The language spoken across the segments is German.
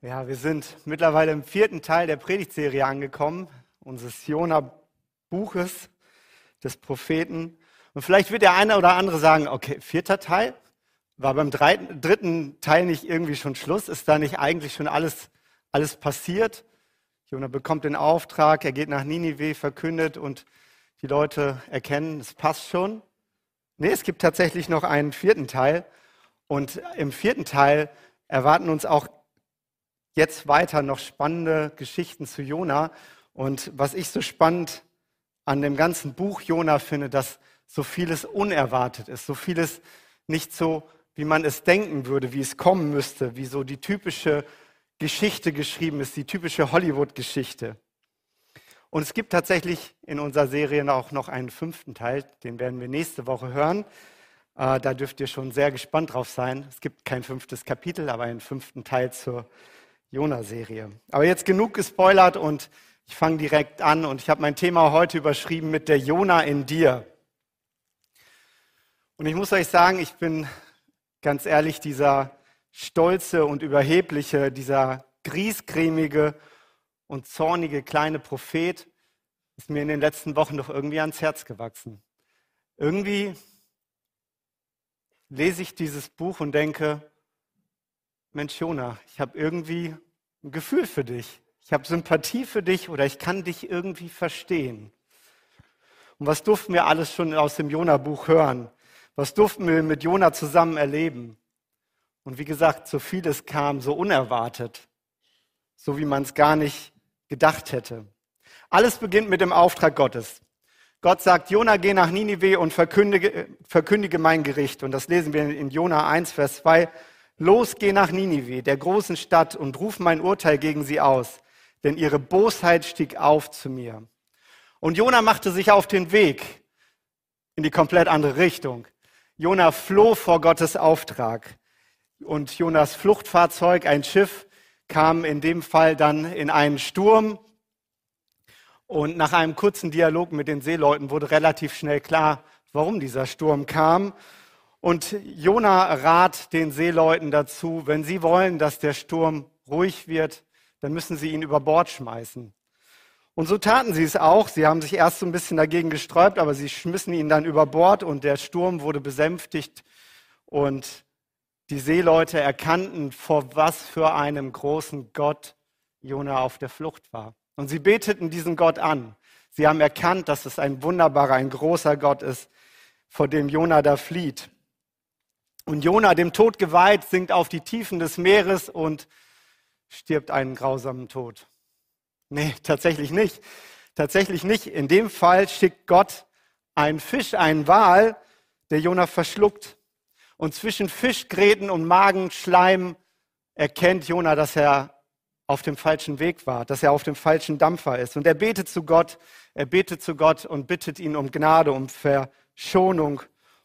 Ja, wir sind mittlerweile im vierten Teil der Predigtserie angekommen, unseres Jona-Buches des Propheten. Und vielleicht wird der eine oder andere sagen, okay, vierter Teil? War beim dritten Teil nicht irgendwie schon Schluss? Ist da nicht eigentlich schon alles, alles passiert? Jona bekommt den Auftrag, er geht nach Ninive, verkündet und die Leute erkennen, es passt schon. Nee, es gibt tatsächlich noch einen vierten Teil. Und im vierten Teil erwarten uns auch jetzt weiter noch spannende Geschichten zu Jona. Und was ich so spannend an dem ganzen Buch Jona finde, dass so vieles unerwartet ist, so vieles nicht so, wie man es denken würde, wie es kommen müsste, wie so die typische Geschichte geschrieben ist, die typische Hollywood-Geschichte. Und es gibt tatsächlich in unserer Serie auch noch einen fünften Teil, den werden wir nächste Woche hören. Äh, da dürft ihr schon sehr gespannt drauf sein. Es gibt kein fünftes Kapitel, aber einen fünften Teil zur Jona-Serie. Aber jetzt genug gespoilert und ich fange direkt an und ich habe mein Thema heute überschrieben mit der Jona in dir. Und ich muss euch sagen, ich bin ganz ehrlich dieser stolze und überhebliche, dieser griesgrämige und zornige kleine Prophet ist mir in den letzten Wochen doch irgendwie ans Herz gewachsen. Irgendwie lese ich dieses Buch und denke, Mensch, Jona, ich habe irgendwie ein Gefühl für dich. Ich habe Sympathie für dich oder ich kann dich irgendwie verstehen. Und was durften wir alles schon aus dem Jona-Buch hören? Was durften wir mit Jona zusammen erleben? Und wie gesagt, so vieles kam so unerwartet, so wie man es gar nicht gedacht hätte. Alles beginnt mit dem Auftrag Gottes. Gott sagt, Jona, geh nach Ninive und verkündige, verkündige mein Gericht. Und das lesen wir in Jona 1, Vers 2. Los, geh nach Ninive, der großen Stadt, und ruf mein Urteil gegen sie aus, denn ihre Bosheit stieg auf zu mir. Und Jona machte sich auf den Weg in die komplett andere Richtung. Jona floh vor Gottes Auftrag. Und Jonas Fluchtfahrzeug, ein Schiff, kam in dem Fall dann in einen Sturm. Und nach einem kurzen Dialog mit den Seeleuten wurde relativ schnell klar, warum dieser Sturm kam. Und Jona rat den Seeleuten dazu, wenn sie wollen, dass der Sturm ruhig wird, dann müssen sie ihn über Bord schmeißen. Und so taten sie es auch. Sie haben sich erst so ein bisschen dagegen gesträubt, aber sie schmissen ihn dann über Bord und der Sturm wurde besänftigt und die Seeleute erkannten, vor was für einem großen Gott Jona auf der Flucht war. Und sie beteten diesen Gott an. Sie haben erkannt, dass es ein wunderbarer, ein großer Gott ist, vor dem Jona da flieht. Und Jona, dem Tod geweiht, sinkt auf die Tiefen des Meeres und stirbt einen grausamen Tod. Nee, tatsächlich nicht. Tatsächlich nicht. In dem Fall schickt Gott einen Fisch, einen Wal, der Jona verschluckt. Und zwischen Fischgräten und Magenschleim erkennt Jona, dass er auf dem falschen Weg war, dass er auf dem falschen Dampfer ist. Und er betet zu Gott, er betet zu Gott und bittet ihn um Gnade, um Verschonung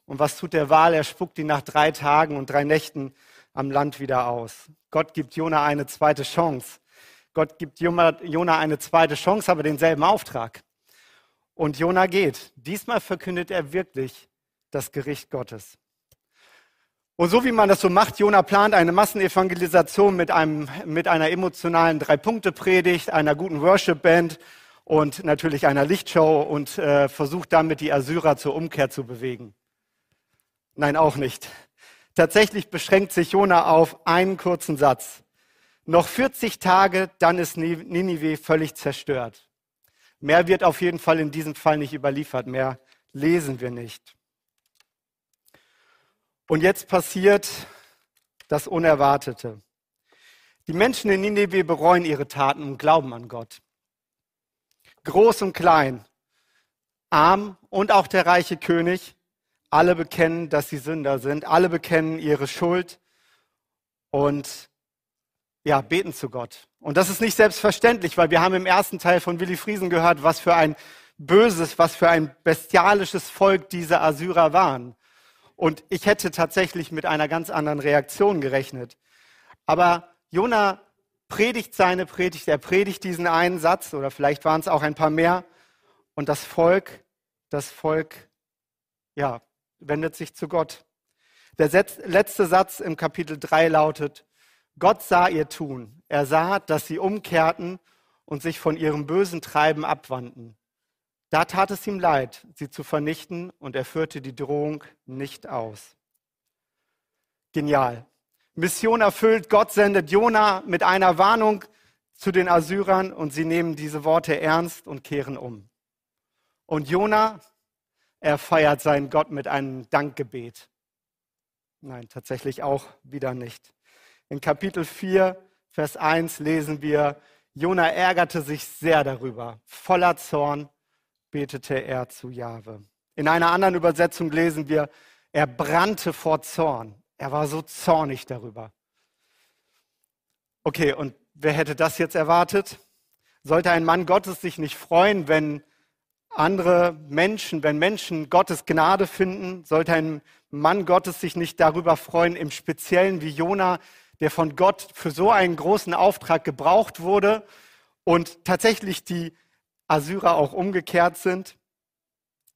und was tut der Wal? Er spuckt ihn nach drei Tagen und drei Nächten am Land wieder aus. Gott gibt Jona eine zweite Chance. Gott gibt Jona eine zweite Chance, aber denselben Auftrag. Und Jona geht. Diesmal verkündet er wirklich das Gericht Gottes. Und so wie man das so macht, Jona plant eine Massenevangelisation mit, einem, mit einer emotionalen Drei-Punkte-Predigt, einer guten Worship-Band und natürlich einer Lichtshow und äh, versucht damit die Assyrer zur Umkehr zu bewegen. Nein, auch nicht. Tatsächlich beschränkt sich Jona auf einen kurzen Satz. Noch 40 Tage, dann ist Ninive völlig zerstört. Mehr wird auf jeden Fall in diesem Fall nicht überliefert. Mehr lesen wir nicht. Und jetzt passiert das Unerwartete. Die Menschen in Ninive bereuen ihre Taten und glauben an Gott. Groß und klein, arm und auch der reiche König alle bekennen, dass sie Sünder sind. Alle bekennen ihre Schuld und ja, beten zu Gott. Und das ist nicht selbstverständlich, weil wir haben im ersten Teil von Willi Friesen gehört, was für ein böses, was für ein bestialisches Volk diese Assyrer waren. Und ich hätte tatsächlich mit einer ganz anderen Reaktion gerechnet. Aber Jona predigt seine Predigt, er predigt diesen einen Satz oder vielleicht waren es auch ein paar mehr. Und das Volk, das Volk, ja, wendet sich zu Gott. Der letzte Satz im Kapitel 3 lautet, Gott sah ihr Tun. Er sah, dass sie umkehrten und sich von ihrem bösen Treiben abwandten. Da tat es ihm leid, sie zu vernichten, und er führte die Drohung nicht aus. Genial. Mission erfüllt, Gott sendet Jona mit einer Warnung zu den Assyrern und sie nehmen diese Worte ernst und kehren um. Und Jona, er feiert seinen Gott mit einem Dankgebet. Nein, tatsächlich auch wieder nicht. In Kapitel 4, Vers 1 lesen wir, Jona ärgerte sich sehr darüber. Voller Zorn betete er zu Jahwe. In einer anderen Übersetzung lesen wir, er brannte vor Zorn. Er war so zornig darüber. Okay, und wer hätte das jetzt erwartet? Sollte ein Mann Gottes sich nicht freuen, wenn andere Menschen, wenn Menschen Gottes Gnade finden? Sollte ein Mann Gottes sich nicht darüber freuen, im Speziellen wie Jona, der von Gott für so einen großen Auftrag gebraucht wurde und tatsächlich die Assyrer auch umgekehrt sind.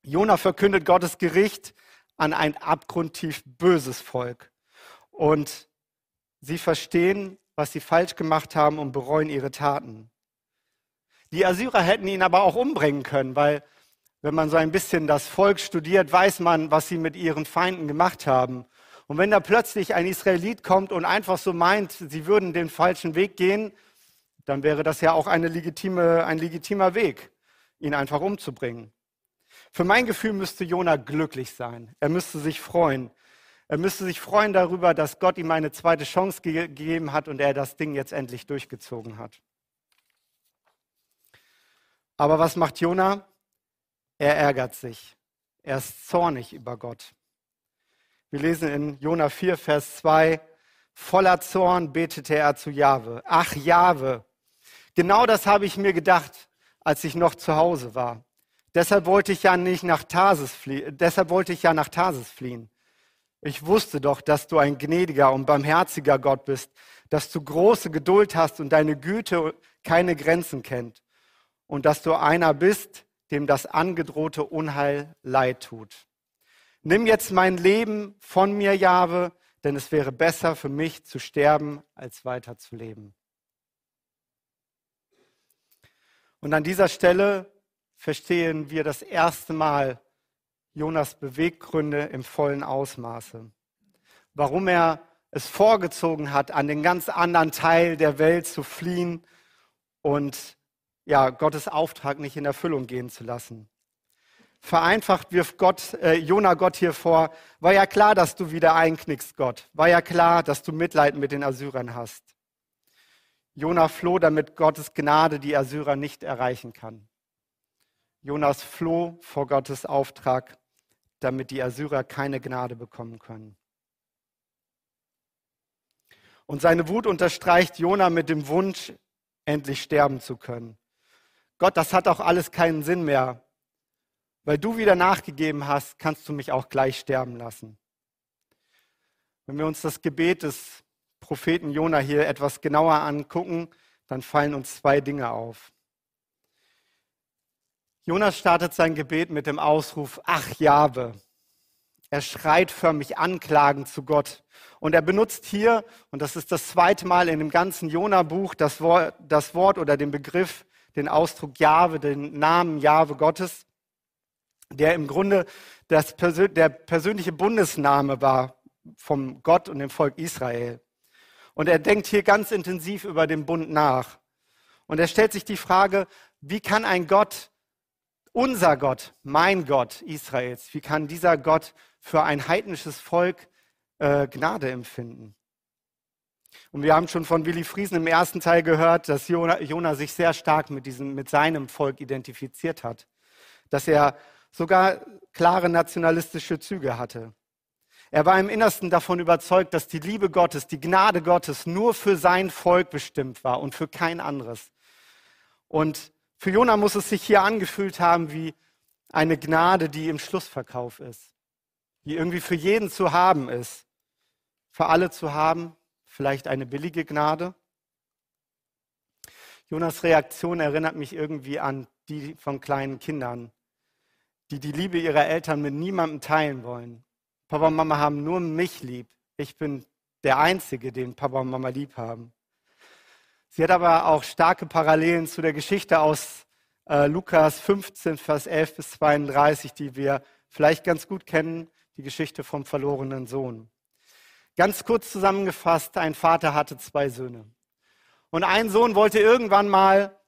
Jona verkündet Gottes Gericht an ein abgrundtief böses Volk. Und sie verstehen, was sie falsch gemacht haben und bereuen ihre Taten. Die Assyrer hätten ihn aber auch umbringen können, weil wenn man so ein bisschen das Volk studiert, weiß man, was sie mit ihren Feinden gemacht haben. Und wenn da plötzlich ein Israelit kommt und einfach so meint, sie würden den falschen Weg gehen, dann wäre das ja auch eine legitime, ein legitimer Weg, ihn einfach umzubringen. Für mein Gefühl müsste Jona glücklich sein. Er müsste sich freuen. Er müsste sich freuen darüber, dass Gott ihm eine zweite Chance ge gegeben hat und er das Ding jetzt endlich durchgezogen hat. Aber was macht Jona? Er ärgert sich. Er ist zornig über Gott. Wir lesen in Jona 4, Vers 2, voller Zorn betete er zu Jahwe. Ach Jahwe, Genau das habe ich mir gedacht, als ich noch zu Hause war. Deshalb wollte ich ja nicht nach Tarsis fliehen. Deshalb wollte ich ja nach Tarsis fliehen. Ich wusste doch, dass du ein gnädiger und barmherziger Gott bist, dass du große Geduld hast und deine Güte keine Grenzen kennt und dass du einer bist, dem das angedrohte Unheil leid tut. Nimm jetzt mein Leben von mir, Jahwe, denn es wäre besser für mich zu sterben, als weiter zu leben. Und an dieser Stelle verstehen wir das erste Mal Jonas Beweggründe im vollen Ausmaße. Warum er es vorgezogen hat, an den ganz anderen Teil der Welt zu fliehen und ja, Gottes Auftrag nicht in Erfüllung gehen zu lassen. Vereinfacht wirft Gott, äh, Jona Gott hier vor, war ja klar, dass du wieder einknickst, Gott. War ja klar, dass du Mitleid mit den Assyrern hast. Jona floh, damit Gottes Gnade die Assyrer nicht erreichen kann. Jonas floh vor Gottes Auftrag, damit die Assyrer keine Gnade bekommen können. Und seine Wut unterstreicht Jona mit dem Wunsch, endlich sterben zu können. Gott, das hat auch alles keinen Sinn mehr. Weil du wieder nachgegeben hast, kannst du mich auch gleich sterben lassen. Wenn wir uns das Gebet des Propheten Jona hier etwas genauer angucken, dann fallen uns zwei Dinge auf. Jonas startet sein Gebet mit dem Ausruf, ach Jahwe. Er schreit förmlich anklagend zu Gott. Und er benutzt hier, und das ist das zweite Mal in dem ganzen Jona-Buch, das Wort, das Wort oder den Begriff, den Ausdruck Jahwe, den Namen Jahwe Gottes, der im Grunde das, der persönliche Bundesname war vom Gott und dem Volk Israel. Und er denkt hier ganz intensiv über den Bund nach. Und er stellt sich die Frage, wie kann ein Gott, unser Gott, mein Gott Israels, wie kann dieser Gott für ein heidnisches Volk äh, Gnade empfinden? Und wir haben schon von Willi Friesen im ersten Teil gehört, dass Jona, Jona sich sehr stark mit, diesem, mit seinem Volk identifiziert hat. Dass er sogar klare nationalistische Züge hatte. Er war im Innersten davon überzeugt, dass die Liebe Gottes, die Gnade Gottes nur für sein Volk bestimmt war und für kein anderes. Und für Jona muss es sich hier angefühlt haben wie eine Gnade, die im Schlussverkauf ist, die irgendwie für jeden zu haben ist. Für alle zu haben, vielleicht eine billige Gnade. Jonas Reaktion erinnert mich irgendwie an die von kleinen Kindern, die die Liebe ihrer Eltern mit niemandem teilen wollen Papa und Mama haben nur mich lieb. Ich bin der einzige, den Papa und Mama lieb haben. Sie hat aber auch starke Parallelen zu der Geschichte aus äh, Lukas 15, Vers 11 bis 32, die wir vielleicht ganz gut kennen, die Geschichte vom verlorenen Sohn. Ganz kurz zusammengefasst, ein Vater hatte zwei Söhne. Und ein Sohn wollte irgendwann mal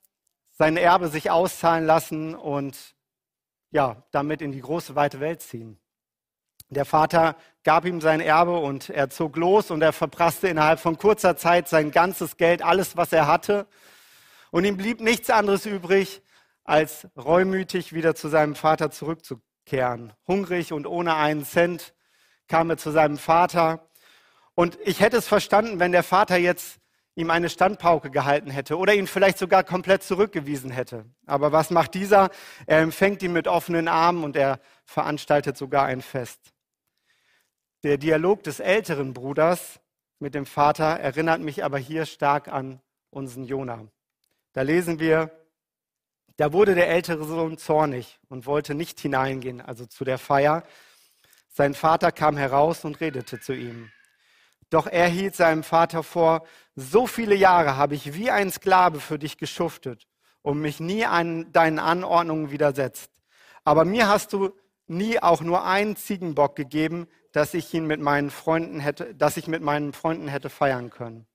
sein Erbe sich auszahlen lassen und ja, damit in die große weite Welt ziehen. Der Vater gab ihm sein Erbe und er zog los und er verprasste innerhalb von kurzer Zeit sein ganzes Geld, alles, was er hatte. Und ihm blieb nichts anderes übrig, als reumütig wieder zu seinem Vater zurückzukehren. Hungrig und ohne einen Cent kam er zu seinem Vater. Und ich hätte es verstanden, wenn der Vater jetzt ihm eine Standpauke gehalten hätte oder ihn vielleicht sogar komplett zurückgewiesen hätte. Aber was macht dieser? Er empfängt ihn mit offenen Armen und er veranstaltet sogar ein Fest. Der Dialog des älteren Bruders mit dem Vater erinnert mich aber hier stark an unseren Jona. Da lesen wir, da wurde der ältere Sohn zornig und wollte nicht hineingehen, also zu der Feier. Sein Vater kam heraus und redete zu ihm. Doch er hielt seinem Vater vor, so viele Jahre habe ich wie ein Sklave für dich geschuftet und mich nie an deinen Anordnungen widersetzt. Aber mir hast du nie auch nur einen Ziegenbock gegeben, dass ich ihn mit meinen Freunden hätte, dass ich mit meinen Freunden hätte feiern können.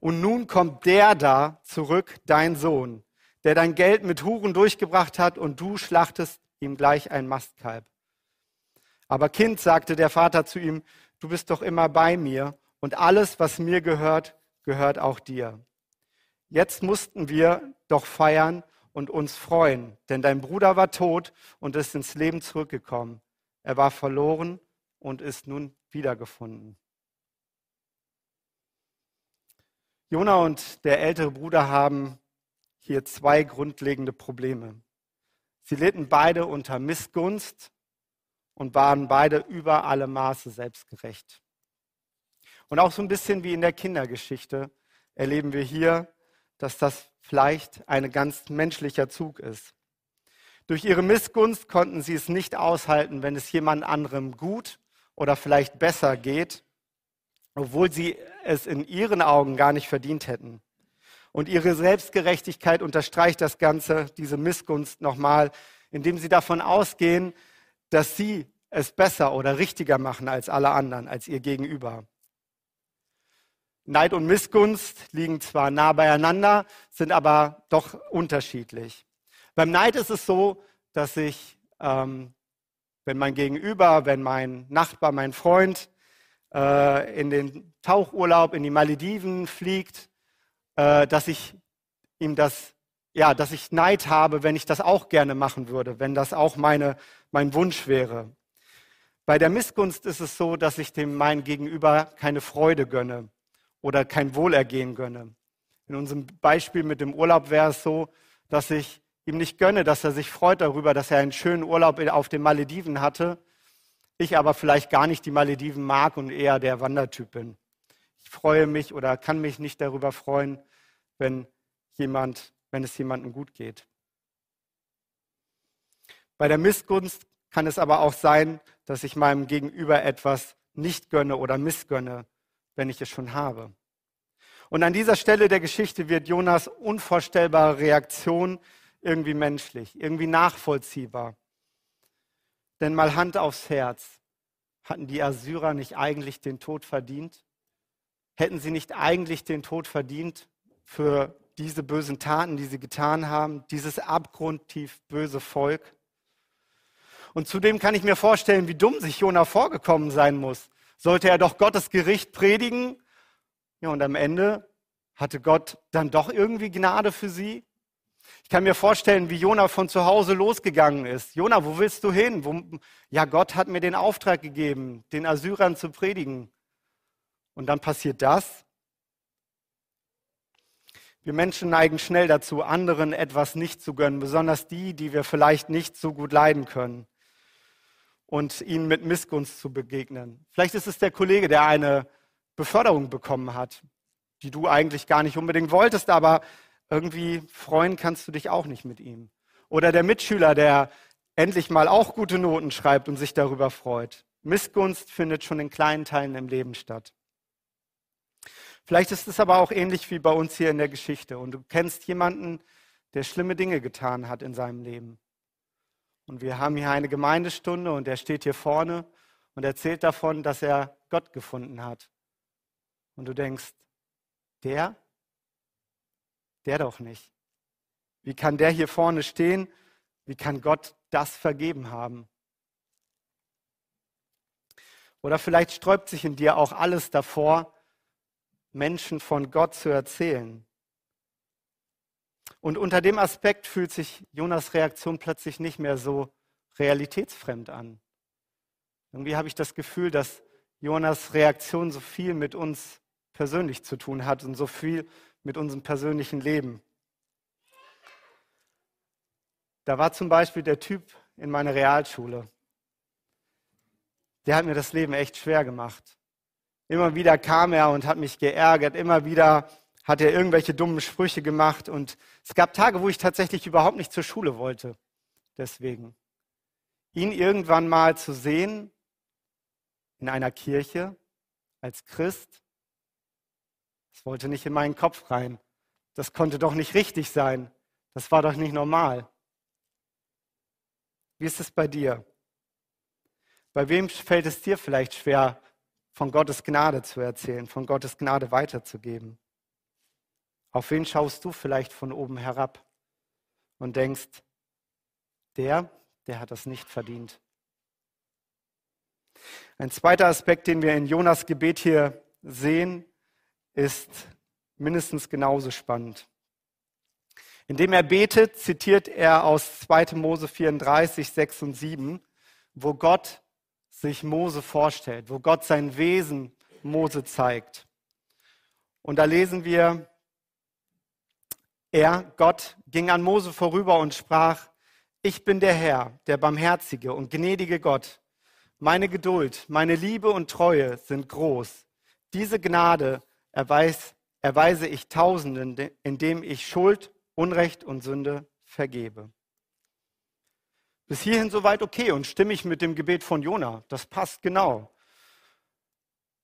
Und nun kommt der da zurück, dein Sohn, der dein Geld mit Huren durchgebracht hat und du schlachtest ihm gleich ein Mastkalb. Aber Kind, sagte der Vater zu ihm, du bist doch immer bei mir und alles, was mir gehört, gehört auch dir. Jetzt mussten wir doch feiern und uns freuen, denn dein Bruder war tot und ist ins Leben zurückgekommen. Er war verloren und ist nun wiedergefunden. Jona und der ältere Bruder haben hier zwei grundlegende Probleme. Sie litten beide unter Missgunst und waren beide über alle Maße selbstgerecht. Und auch so ein bisschen wie in der Kindergeschichte erleben wir hier, dass das vielleicht ein ganz menschlicher Zug ist. Durch ihre Missgunst konnten sie es nicht aushalten, wenn es jemand anderem gut oder vielleicht besser geht, obwohl sie es in ihren Augen gar nicht verdient hätten. Und ihre Selbstgerechtigkeit unterstreicht das Ganze, diese Missgunst nochmal, indem sie davon ausgehen, dass sie es besser oder richtiger machen als alle anderen, als ihr Gegenüber. Neid und Missgunst liegen zwar nah beieinander, sind aber doch unterschiedlich. Beim Neid ist es so, dass ich ähm, wenn mein Gegenüber, wenn mein Nachbar, mein Freund äh, in den Tauchurlaub in die Malediven fliegt, äh, dass ich ihm das, ja, dass ich Neid habe, wenn ich das auch gerne machen würde, wenn das auch meine, mein Wunsch wäre. Bei der Missgunst ist es so, dass ich dem mein Gegenüber keine Freude gönne oder kein Wohlergehen gönne. In unserem Beispiel mit dem Urlaub wäre es so, dass ich ihm nicht gönne, dass er sich freut darüber, dass er einen schönen Urlaub auf den Malediven hatte, ich aber vielleicht gar nicht die Malediven mag und eher der Wandertyp bin. Ich freue mich oder kann mich nicht darüber freuen, wenn jemand, wenn es jemandem gut geht. Bei der Missgunst kann es aber auch sein, dass ich meinem Gegenüber etwas nicht gönne oder missgönne, wenn ich es schon habe. Und an dieser Stelle der Geschichte wird Jonas unvorstellbare Reaktion irgendwie menschlich, irgendwie nachvollziehbar. Denn mal Hand aufs Herz, hatten die Assyrer nicht eigentlich den Tod verdient? Hätten sie nicht eigentlich den Tod verdient für diese bösen Taten, die sie getan haben, dieses abgrundtief böse Volk? Und zudem kann ich mir vorstellen, wie dumm sich Jona vorgekommen sein muss. Sollte er doch Gottes Gericht predigen? Ja, und am Ende hatte Gott dann doch irgendwie Gnade für sie? Ich kann mir vorstellen, wie Jona von zu Hause losgegangen ist. Jona, wo willst du hin? Wo, ja, Gott hat mir den Auftrag gegeben, den Assyrern zu predigen. Und dann passiert das. Wir Menschen neigen schnell dazu, anderen etwas nicht zu gönnen, besonders die, die wir vielleicht nicht so gut leiden können und ihnen mit Missgunst zu begegnen. Vielleicht ist es der Kollege, der eine Beförderung bekommen hat, die du eigentlich gar nicht unbedingt wolltest, aber irgendwie freuen kannst du dich auch nicht mit ihm. Oder der Mitschüler, der endlich mal auch gute Noten schreibt und sich darüber freut. Missgunst findet schon in kleinen Teilen im Leben statt. Vielleicht ist es aber auch ähnlich wie bei uns hier in der Geschichte und du kennst jemanden, der schlimme Dinge getan hat in seinem Leben. Und wir haben hier eine Gemeindestunde und er steht hier vorne und erzählt davon, dass er Gott gefunden hat. Und du denkst, der? Der doch nicht. Wie kann der hier vorne stehen? Wie kann Gott das vergeben haben? Oder vielleicht sträubt sich in dir auch alles davor, Menschen von Gott zu erzählen. Und unter dem Aspekt fühlt sich Jonas Reaktion plötzlich nicht mehr so realitätsfremd an. Irgendwie habe ich das Gefühl, dass Jonas Reaktion so viel mit uns persönlich zu tun hat und so viel mit unserem persönlichen Leben. Da war zum Beispiel der Typ in meiner Realschule. Der hat mir das Leben echt schwer gemacht. Immer wieder kam er und hat mich geärgert. Immer wieder hat er irgendwelche dummen Sprüche gemacht. Und es gab Tage, wo ich tatsächlich überhaupt nicht zur Schule wollte. Deswegen. Ihn irgendwann mal zu sehen in einer Kirche als Christ, das wollte nicht in meinen Kopf rein. Das konnte doch nicht richtig sein. Das war doch nicht normal. Wie ist es bei dir? Bei wem fällt es dir vielleicht schwer, von Gottes Gnade zu erzählen, von Gottes Gnade weiterzugeben? Auf wen schaust du vielleicht von oben herab und denkst, der, der hat das nicht verdient? Ein zweiter Aspekt, den wir in Jonas Gebet hier sehen, ist mindestens genauso spannend. Indem er betet, zitiert er aus 2. Mose 34, 6 und 7, wo Gott sich Mose vorstellt, wo Gott sein Wesen Mose zeigt. Und da lesen wir, er, Gott, ging an Mose vorüber und sprach, ich bin der Herr, der barmherzige und gnädige Gott. Meine Geduld, meine Liebe und Treue sind groß. Diese Gnade erweis, erweise ich Tausenden, indem ich Schuld, Unrecht und Sünde vergebe. Bis hierhin soweit okay und stimme ich mit dem Gebet von Jona. Das passt genau.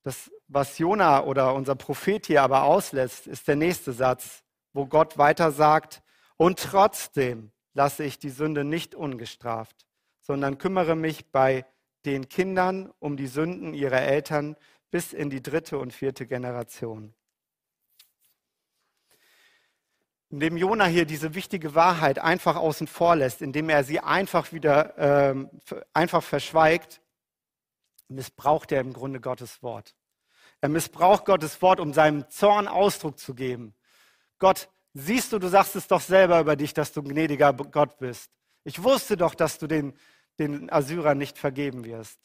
Das, was Jona oder unser Prophet hier aber auslässt, ist der nächste Satz wo Gott weiter sagt, und trotzdem lasse ich die Sünde nicht ungestraft, sondern kümmere mich bei den Kindern um die Sünden ihrer Eltern bis in die dritte und vierte Generation. Indem Jona hier diese wichtige Wahrheit einfach außen vor lässt, indem er sie einfach wieder ähm, einfach verschweigt, missbraucht er im Grunde Gottes Wort. Er missbraucht Gottes Wort, um seinem Zorn Ausdruck zu geben. Gott, siehst du, du sagst es doch selber über dich, dass du ein gnädiger Gott bist. Ich wusste doch, dass du den, den Assyrern nicht vergeben wirst.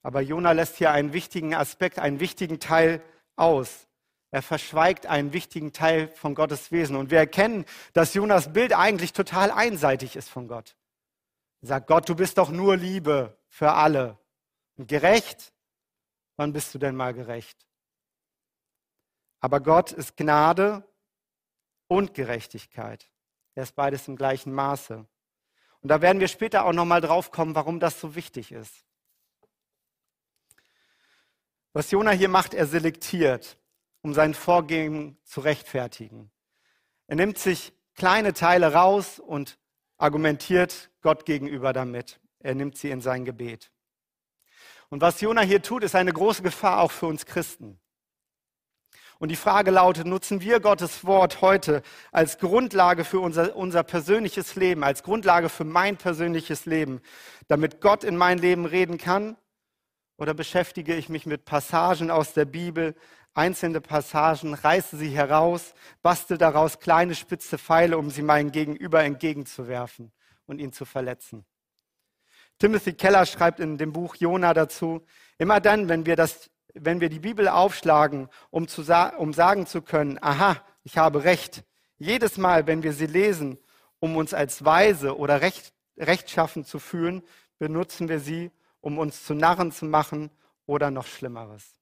Aber Jona lässt hier einen wichtigen Aspekt, einen wichtigen Teil aus. Er verschweigt einen wichtigen Teil von Gottes Wesen. Und wir erkennen, dass Jonas Bild eigentlich total einseitig ist von Gott. Er sagt, Gott, du bist doch nur Liebe für alle. Und gerecht? Wann bist du denn mal gerecht? Aber Gott ist Gnade und Gerechtigkeit. Er ist beides im gleichen Maße. Und da werden wir später auch nochmal drauf kommen, warum das so wichtig ist. Was Jona hier macht, er selektiert, um sein Vorgehen zu rechtfertigen. Er nimmt sich kleine Teile raus und argumentiert Gott gegenüber damit. Er nimmt sie in sein Gebet. Und was Jona hier tut, ist eine große Gefahr auch für uns Christen. Und die Frage lautet, nutzen wir Gottes Wort heute als Grundlage für unser, unser persönliches Leben, als Grundlage für mein persönliches Leben, damit Gott in mein Leben reden kann? Oder beschäftige ich mich mit Passagen aus der Bibel, einzelne Passagen, reiße sie heraus, bastel daraus kleine spitze Pfeile, um sie meinem Gegenüber entgegenzuwerfen und ihn zu verletzen? Timothy Keller schreibt in dem Buch Jona dazu, immer dann, wenn wir das wenn wir die Bibel aufschlagen, um, zu, um sagen zu können, aha, ich habe recht. Jedes Mal, wenn wir sie lesen, um uns als weise oder recht, rechtschaffen zu fühlen, benutzen wir sie, um uns zu Narren zu machen oder noch Schlimmeres.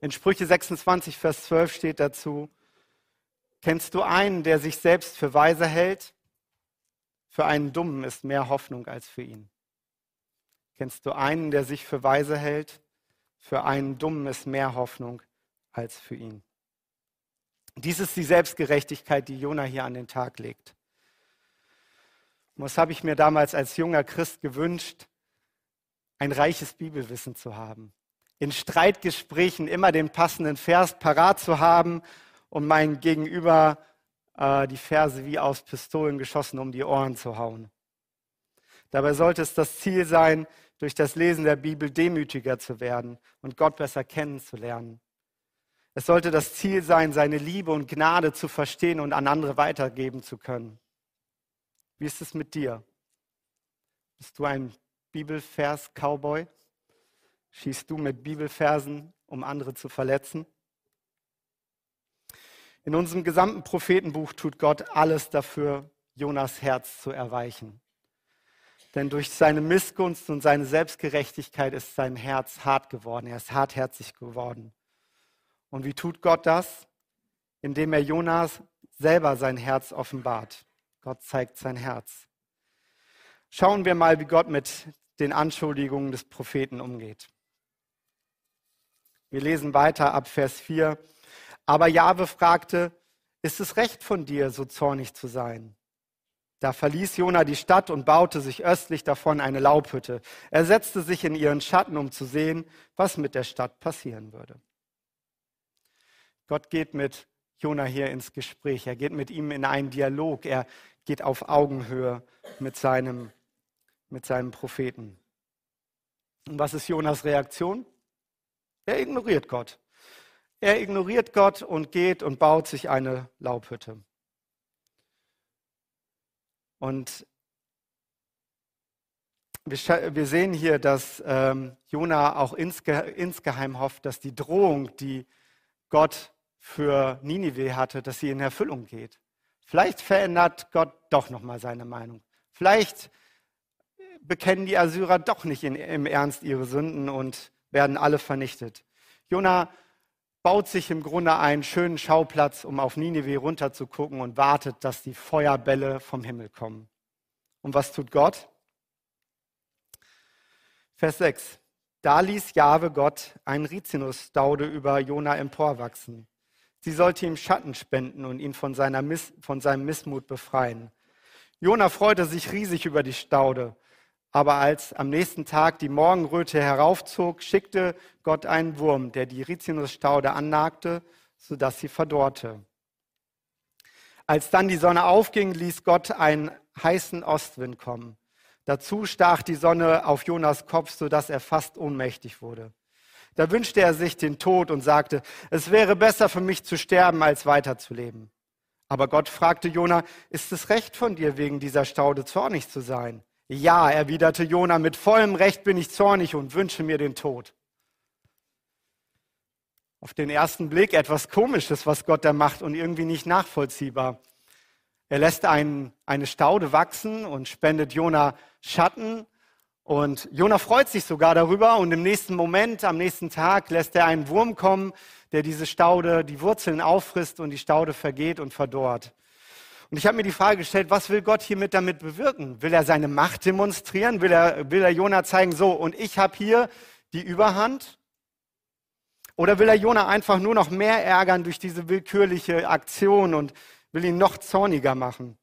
In Sprüche 26, Vers 12 steht dazu, kennst du einen, der sich selbst für weise hält? Für einen Dummen ist mehr Hoffnung als für ihn. Kennst du einen, der sich für weise hält? Für einen Dummen ist mehr Hoffnung als für ihn. Dies ist die Selbstgerechtigkeit, die Jona hier an den Tag legt. Und was habe ich mir damals als junger Christ gewünscht? Ein reiches Bibelwissen zu haben. In Streitgesprächen immer den passenden Vers parat zu haben, um meinen Gegenüber äh, die Verse wie aus Pistolen geschossen um die Ohren zu hauen. Dabei sollte es das Ziel sein, durch das Lesen der Bibel demütiger zu werden und Gott besser kennenzulernen. Es sollte das Ziel sein, seine Liebe und Gnade zu verstehen und an andere weitergeben zu können. Wie ist es mit dir? Bist du ein Bibelvers-Cowboy? Schießt du mit Bibelversen, um andere zu verletzen? In unserem gesamten Prophetenbuch tut Gott alles dafür, Jonas Herz zu erweichen. Denn durch seine Missgunst und seine Selbstgerechtigkeit ist sein Herz hart geworden. Er ist hartherzig geworden. Und wie tut Gott das? Indem er Jonas selber sein Herz offenbart. Gott zeigt sein Herz. Schauen wir mal, wie Gott mit den Anschuldigungen des Propheten umgeht. Wir lesen weiter ab Vers 4. Aber Jahwe fragte, ist es recht von dir, so zornig zu sein? Da verließ Jona die Stadt und baute sich östlich davon eine Laubhütte. Er setzte sich in ihren Schatten, um zu sehen, was mit der Stadt passieren würde. Gott geht mit Jona hier ins Gespräch. Er geht mit ihm in einen Dialog. Er geht auf Augenhöhe mit seinem, mit seinem Propheten. Und was ist Jonas Reaktion? Er ignoriert Gott. Er ignoriert Gott und geht und baut sich eine Laubhütte. Und wir, sehen hier, dass ähm, Jona auch insgeheim hofft, dass die Drohung, die Gott für Ninive hatte, dass sie in Erfüllung geht. Vielleicht verändert Gott doch nochmal seine Meinung. Vielleicht bekennen die Assyrer doch nicht im Ernst ihre Sünden und werden alle vernichtet. Jona baut sich im Grunde einen schönen Schauplatz, um auf Ninive runterzugucken und wartet, dass die Feuerbälle vom Himmel kommen. Und was tut Gott? Vers 6. Da ließ Jahwe Gott einen Rizinusstaude über Jona emporwachsen. Sie sollte ihm Schatten spenden und ihn von, Miss, von seinem Missmut befreien. Jona freute sich riesig über die Staude. Aber als am nächsten Tag die Morgenröte heraufzog, schickte Gott einen Wurm, der die Rizinusstaude annagte, sodass sie verdorrte. Als dann die Sonne aufging, ließ Gott einen heißen Ostwind kommen. Dazu stach die Sonne auf Jonas Kopf, sodass er fast ohnmächtig wurde. Da wünschte er sich den Tod und sagte, es wäre besser für mich zu sterben, als weiterzuleben. Aber Gott fragte Jona, ist es recht von dir, wegen dieser Staude zornig zu sein? Ja, erwiderte Jona, mit vollem Recht bin ich zornig und wünsche mir den Tod. Auf den ersten Blick etwas Komisches, was Gott da macht und irgendwie nicht nachvollziehbar. Er lässt einen, eine Staude wachsen und spendet Jona Schatten und Jona freut sich sogar darüber und im nächsten Moment, am nächsten Tag, lässt er einen Wurm kommen, der diese Staude, die Wurzeln auffrisst und die Staude vergeht und verdorrt. Und ich habe mir die Frage gestellt, was will Gott hiermit damit bewirken? Will er seine Macht demonstrieren? Will er, will er Jona zeigen, so, und ich habe hier die Überhand? Oder will er Jona einfach nur noch mehr ärgern durch diese willkürliche Aktion und will ihn noch zorniger machen?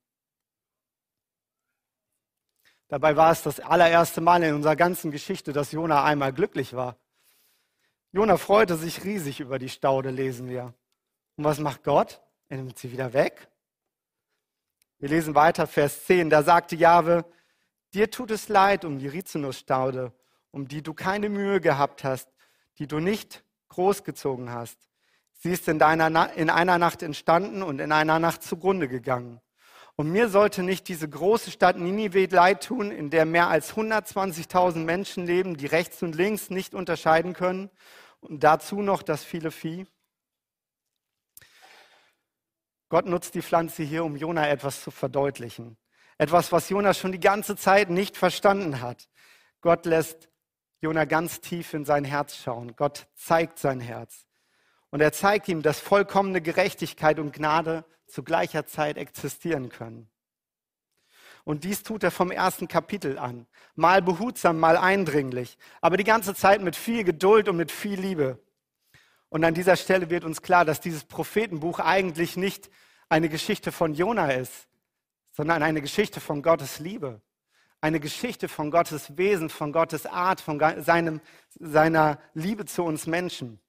Dabei war es das allererste Mal in unserer ganzen Geschichte, dass Jona einmal glücklich war. Jona freute sich riesig über die Staude, lesen wir. Und was macht Gott? Er nimmt sie wieder weg. Wir lesen weiter, Vers 10. Da sagte Jahwe, dir tut es leid um die Rizinusstaude, um die du keine Mühe gehabt hast, die du nicht großgezogen hast. Sie ist in, deiner, in einer Nacht entstanden und in einer Nacht zugrunde gegangen. Und mir sollte nicht diese große Stadt Ninive leid tun, in der mehr als 120.000 Menschen leben, die rechts und links nicht unterscheiden können. Und dazu noch das viele Vieh. Gott nutzt die Pflanze hier, um Jona etwas zu verdeutlichen. Etwas, was Jona schon die ganze Zeit nicht verstanden hat. Gott lässt Jona ganz tief in sein Herz schauen. Gott zeigt sein Herz. Und er zeigt ihm, dass vollkommene Gerechtigkeit und Gnade zu gleicher Zeit existieren können. Und dies tut er vom ersten Kapitel an. Mal behutsam, mal eindringlich, aber die ganze Zeit mit viel Geduld und mit viel Liebe. Und an dieser Stelle wird uns klar, dass dieses Prophetenbuch eigentlich nicht eine Geschichte von Jona ist, sondern eine Geschichte von Gottes Liebe. Eine Geschichte von Gottes Wesen, von Gottes Art, von seinem, seiner Liebe zu uns Menschen.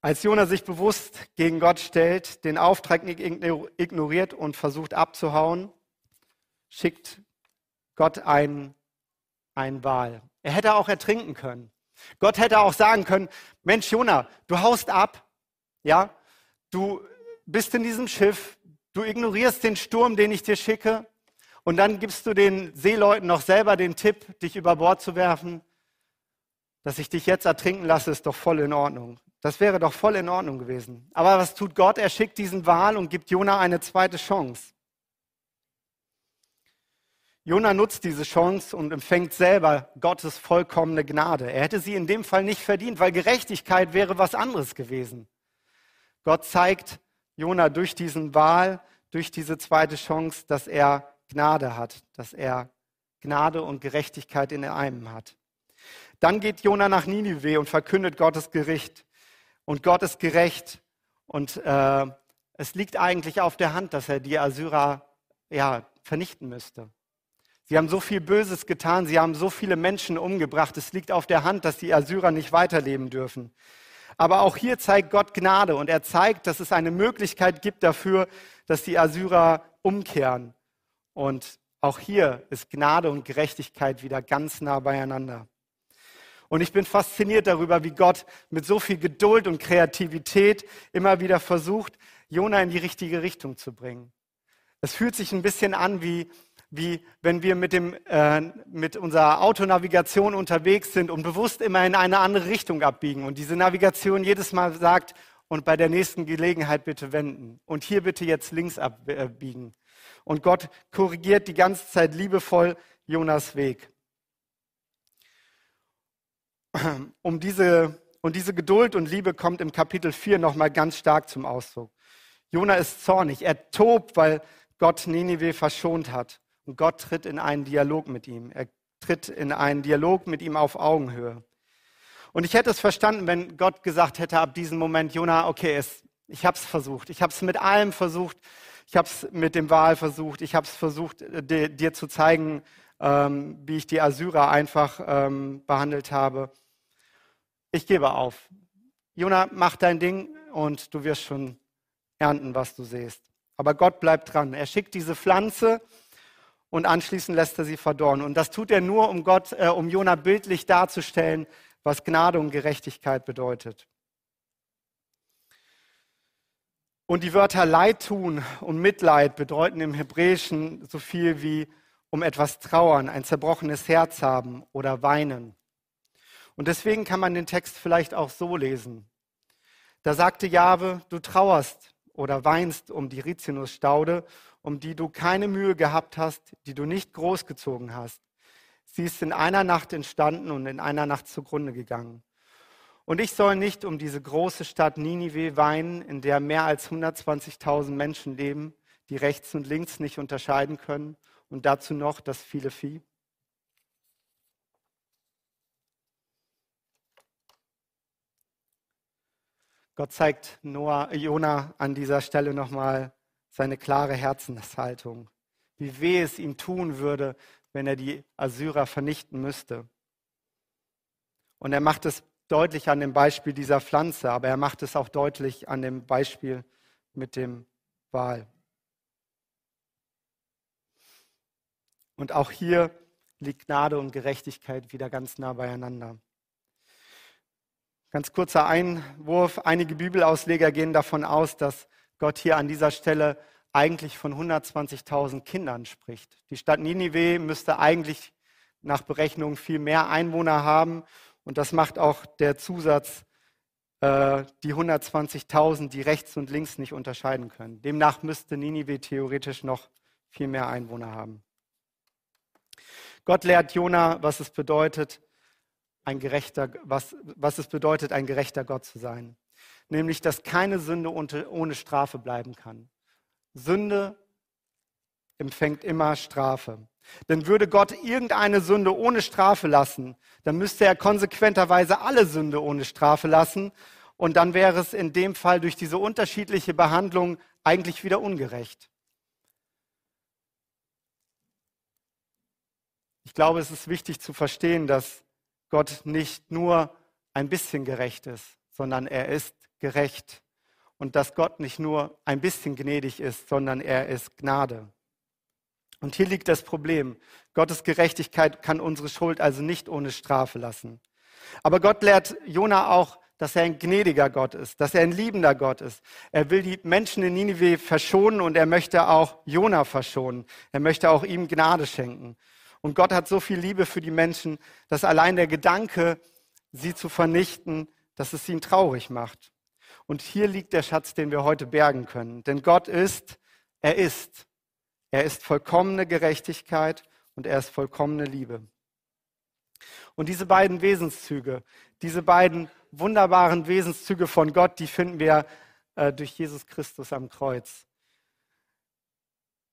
Als Jona sich bewusst gegen Gott stellt, den Auftrag ignoriert und versucht abzuhauen, schickt Gott einen, einen Wal. Er hätte auch ertrinken können. Gott hätte auch sagen können, Mensch Jona, du haust ab, ja, du bist in diesem Schiff, du ignorierst den Sturm, den ich dir schicke, und dann gibst du den Seeleuten noch selber den Tipp, dich über Bord zu werfen. Dass ich dich jetzt ertrinken lasse, ist doch voll in Ordnung. Das wäre doch voll in Ordnung gewesen. Aber was tut Gott? Er schickt diesen Wal und gibt Jona eine zweite Chance. Jona nutzt diese Chance und empfängt selber Gottes vollkommene Gnade. Er hätte sie in dem Fall nicht verdient, weil Gerechtigkeit wäre was anderes gewesen. Gott zeigt Jona durch diesen Wahl, durch diese zweite Chance, dass er Gnade hat, dass er Gnade und Gerechtigkeit in einem hat. Dann geht Jona nach Ninive und verkündet Gottes Gericht. Und Gott ist gerecht. Und äh, es liegt eigentlich auf der Hand, dass er die Assyrer ja, vernichten müsste. Sie haben so viel Böses getan, sie haben so viele Menschen umgebracht. Es liegt auf der Hand, dass die Assyrer nicht weiterleben dürfen. Aber auch hier zeigt Gott Gnade und er zeigt, dass es eine Möglichkeit gibt dafür, dass die Assyrer umkehren. Und auch hier ist Gnade und Gerechtigkeit wieder ganz nah beieinander. Und ich bin fasziniert darüber, wie Gott mit so viel Geduld und Kreativität immer wieder versucht, Jona in die richtige Richtung zu bringen. Es fühlt sich ein bisschen an wie, wie wenn wir mit, dem, äh, mit unserer Autonavigation unterwegs sind und bewusst immer in eine andere Richtung abbiegen. Und diese Navigation jedes Mal sagt, und bei der nächsten Gelegenheit bitte wenden. Und hier bitte jetzt links abbiegen. Und Gott korrigiert die ganze Zeit liebevoll Jonas Weg. Um diese, und diese Geduld und Liebe kommt im Kapitel 4 nochmal ganz stark zum Ausdruck. Jona ist zornig, er tobt, weil Gott Ninive verschont hat. Und Gott tritt in einen Dialog mit ihm. Er tritt in einen Dialog mit ihm auf Augenhöhe. Und ich hätte es verstanden, wenn Gott gesagt hätte ab diesem Moment, Jona, okay, es, ich habe es versucht. Ich habe es mit allem versucht. Ich habe es mit dem Wahl versucht. Ich habe es versucht, äh, dir, dir, zu zeigen, ähm, wie ich die Assyrer einfach ähm, behandelt habe. Ich gebe auf. Jona, mach dein Ding und du wirst schon ernten, was du siehst. Aber Gott bleibt dran. Er schickt diese Pflanze und anschließend lässt er sie verdorren. Und das tut er nur, um Gott, äh, um Jona bildlich darzustellen, was Gnade und Gerechtigkeit bedeutet. Und die Wörter Leid tun und Mitleid bedeuten im Hebräischen so viel wie um etwas trauern, ein zerbrochenes Herz haben oder weinen. Und deswegen kann man den Text vielleicht auch so lesen. Da sagte Jahwe, du trauerst oder weinst um die Rizinusstaude, um die du keine Mühe gehabt hast, die du nicht großgezogen hast. Sie ist in einer Nacht entstanden und in einer Nacht zugrunde gegangen. Und ich soll nicht um diese große Stadt Ninive weinen, in der mehr als 120.000 Menschen leben, die rechts und links nicht unterscheiden können und dazu noch das viele Vieh. Gott zeigt Noah, Jona an dieser Stelle nochmal seine klare Herzenshaltung, wie weh es ihm tun würde, wenn er die Assyrer vernichten müsste. Und er macht es deutlich an dem Beispiel dieser Pflanze, aber er macht es auch deutlich an dem Beispiel mit dem Wal. Und auch hier liegt Gnade und Gerechtigkeit wieder ganz nah beieinander. Ganz kurzer Einwurf. Einige Bibelausleger gehen davon aus, dass Gott hier an dieser Stelle eigentlich von 120.000 Kindern spricht. Die Stadt Ninive müsste eigentlich nach Berechnung viel mehr Einwohner haben und das macht auch der Zusatz, äh, die 120.000, die rechts und links nicht unterscheiden können. Demnach müsste Ninive theoretisch noch viel mehr Einwohner haben. Gott lehrt Jona, was es bedeutet, ein gerechter, was, was es bedeutet, ein gerechter Gott zu sein. Nämlich, dass keine Sünde ohne Strafe bleiben kann. Sünde empfängt immer Strafe. Denn würde Gott irgendeine Sünde ohne Strafe lassen, dann müsste er konsequenterweise alle Sünde ohne Strafe lassen. Und dann wäre es in dem Fall durch diese unterschiedliche Behandlung eigentlich wieder ungerecht. Ich glaube, es ist wichtig zu verstehen, dass Gott nicht nur ein bisschen gerecht ist, sondern er ist gerecht. Und dass Gott nicht nur ein bisschen gnädig ist, sondern er ist Gnade. Und hier liegt das Problem. Gottes Gerechtigkeit kann unsere Schuld also nicht ohne Strafe lassen. Aber Gott lehrt Jona auch, dass er ein gnädiger Gott ist, dass er ein liebender Gott ist. Er will die Menschen in Ninive verschonen und er möchte auch Jona verschonen. Er möchte auch ihm Gnade schenken. Und Gott hat so viel Liebe für die Menschen, dass allein der Gedanke, sie zu vernichten, dass es ihn traurig macht. Und hier liegt der Schatz, den wir heute bergen können. Denn Gott ist, er ist. Er ist vollkommene Gerechtigkeit und er ist vollkommene Liebe. Und diese beiden Wesenszüge, diese beiden wunderbaren Wesenszüge von Gott, die finden wir äh, durch Jesus Christus am Kreuz.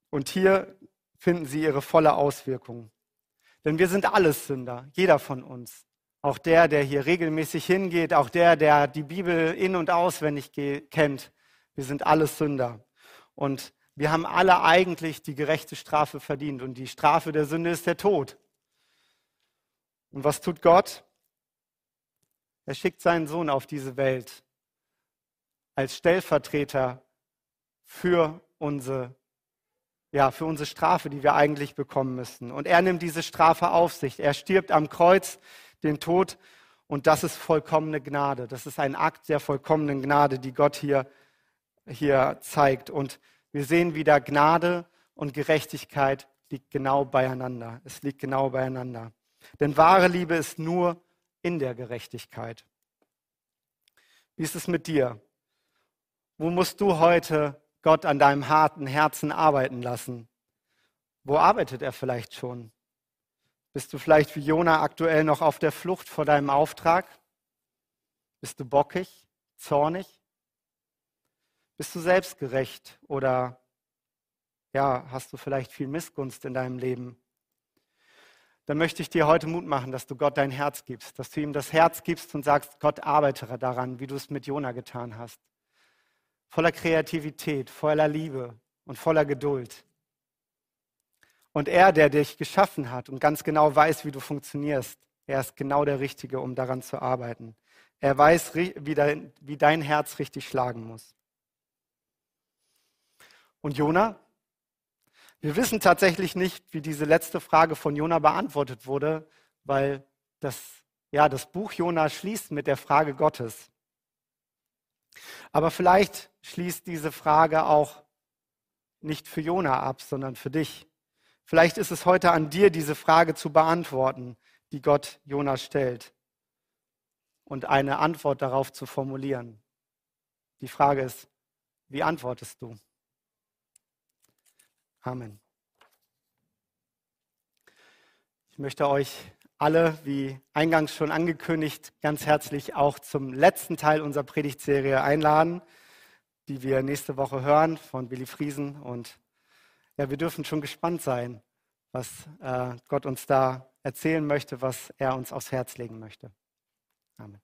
Und hier finden sie ihre volle Auswirkung. Denn wir sind alles Sünder, jeder von uns. Auch der, der hier regelmäßig hingeht, auch der, der die Bibel in und auswendig kennt. Wir sind alles Sünder. Und wir haben alle eigentlich die gerechte Strafe verdient und die Strafe der Sünde ist der Tod. Und was tut Gott? Er schickt seinen Sohn auf diese Welt als Stellvertreter für unsere, ja, für unsere Strafe, die wir eigentlich bekommen müssen. Und er nimmt diese Strafe auf sich. Er stirbt am Kreuz den Tod und das ist vollkommene Gnade. Das ist ein Akt der vollkommenen Gnade, die Gott hier, hier zeigt. Und wir sehen wieder, Gnade und Gerechtigkeit liegt genau beieinander. Es liegt genau beieinander. Denn wahre Liebe ist nur in der Gerechtigkeit. Wie ist es mit dir? Wo musst du heute Gott an deinem harten Herzen arbeiten lassen? Wo arbeitet er vielleicht schon? Bist du vielleicht wie Jona aktuell noch auf der Flucht vor deinem Auftrag? Bist du bockig, zornig? Bist du selbstgerecht oder ja, hast du vielleicht viel Missgunst in deinem Leben? Dann möchte ich dir heute Mut machen, dass du Gott dein Herz gibst, dass du ihm das Herz gibst und sagst, Gott arbeite daran, wie du es mit Jona getan hast. Voller Kreativität, voller Liebe und voller Geduld. Und er, der dich geschaffen hat und ganz genau weiß, wie du funktionierst, er ist genau der Richtige, um daran zu arbeiten. Er weiß, wie dein, Herz richtig schlagen muss. Und Jona? Wir wissen tatsächlich nicht, wie diese letzte Frage von Jona beantwortet wurde, weil das, ja, das Buch Jona schließt mit der Frage Gottes. Aber vielleicht schließt diese Frage auch nicht für Jona ab, sondern für dich. Vielleicht ist es heute an dir, diese Frage zu beantworten, die Gott Jona stellt und eine Antwort darauf zu formulieren. Die Frage ist, wie antwortest du? Amen. Ich möchte euch alle, wie eingangs schon angekündigt, ganz herzlich auch zum letzten Teil unserer Predigtserie einladen, die wir nächste Woche hören von Billy Friesen. Und ja, wir dürfen schon gespannt sein, was äh, Gott uns da erzählen möchte, was er uns aufs Herz legen möchte. Amen.